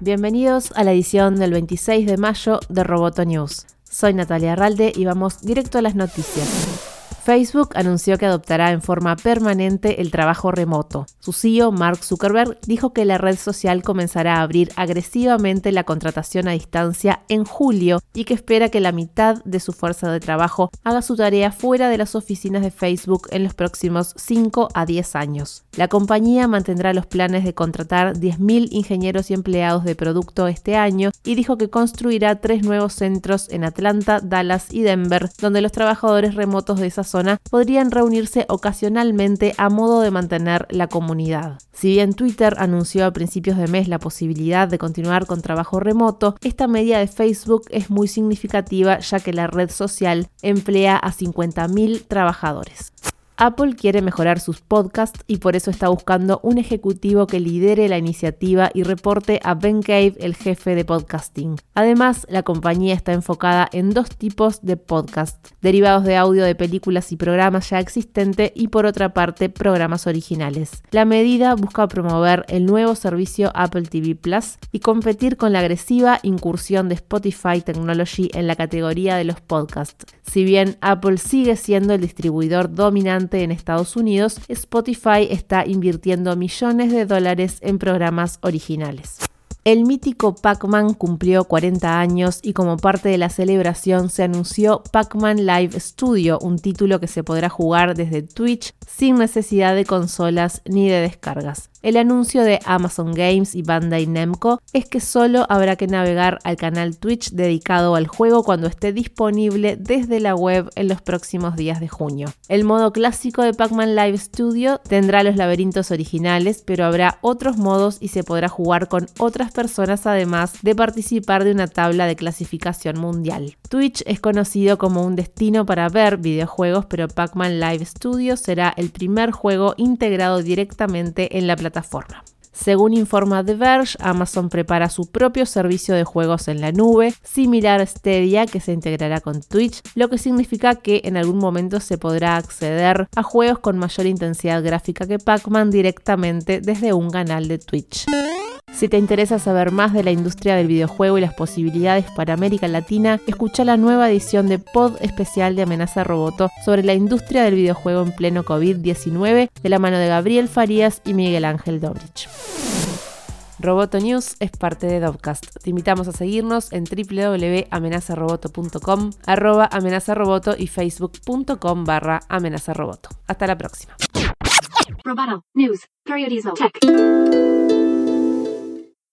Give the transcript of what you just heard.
Bienvenidos a la edición del 26 de mayo de Roboto News. Soy Natalia Arralde y vamos directo a las noticias. Facebook anunció que adoptará en forma permanente el trabajo remoto. Su CEO, Mark Zuckerberg, dijo que la red social comenzará a abrir agresivamente la contratación a distancia en julio y que espera que la mitad de su fuerza de trabajo haga su tarea fuera de las oficinas de Facebook en los próximos 5 a 10 años. La compañía mantendrá los planes de contratar 10.000 ingenieros y empleados de producto este año y dijo que construirá tres nuevos centros en Atlanta, Dallas y Denver, donde los trabajadores remotos de esa zona podrían reunirse ocasionalmente a modo de mantener la comunidad. Si bien Twitter anunció a principios de mes la posibilidad de continuar con trabajo remoto, esta medida de Facebook es muy significativa ya que la red social emplea a 50.000 trabajadores. Apple quiere mejorar sus podcasts y por eso está buscando un ejecutivo que lidere la iniciativa y reporte a Ben Cave, el jefe de podcasting. Además, la compañía está enfocada en dos tipos de podcasts, derivados de audio de películas y programas ya existentes y por otra parte programas originales. La medida busca promover el nuevo servicio Apple TV Plus y competir con la agresiva incursión de Spotify Technology en la categoría de los podcasts. Si bien Apple sigue siendo el distribuidor dominante en Estados Unidos, Spotify está invirtiendo millones de dólares en programas originales. El mítico Pac-Man cumplió 40 años y como parte de la celebración se anunció Pac-Man Live Studio, un título que se podrá jugar desde Twitch sin necesidad de consolas ni de descargas. El anuncio de Amazon Games y Bandai Namco es que solo habrá que navegar al canal Twitch dedicado al juego cuando esté disponible desde la web en los próximos días de junio. El modo clásico de Pac-Man Live Studio tendrá los laberintos originales, pero habrá otros modos y se podrá jugar con otras personas además de participar de una tabla de clasificación mundial. Twitch es conocido como un destino para ver videojuegos, pero Pac-Man Live Studio será el primer juego integrado directamente en la plataforma plataforma. Según informa The Verge, Amazon prepara su propio servicio de juegos en la nube, similar a Stadia, que se integrará con Twitch, lo que significa que en algún momento se podrá acceder a juegos con mayor intensidad gráfica que Pac-Man directamente desde un canal de Twitch. Si te interesa saber más de la industria del videojuego y las posibilidades para América Latina, escucha la nueva edición de Pod especial de Amenaza Roboto sobre la industria del videojuego en pleno COVID-19 de la mano de Gabriel Farías y Miguel Ángel Dobrich. Roboto News es parte de Dovcast. Te invitamos a seguirnos en www.amenazaroboto.com, arroba amenazaroboto y facebook.com barra amenazaroboto. Hasta la próxima.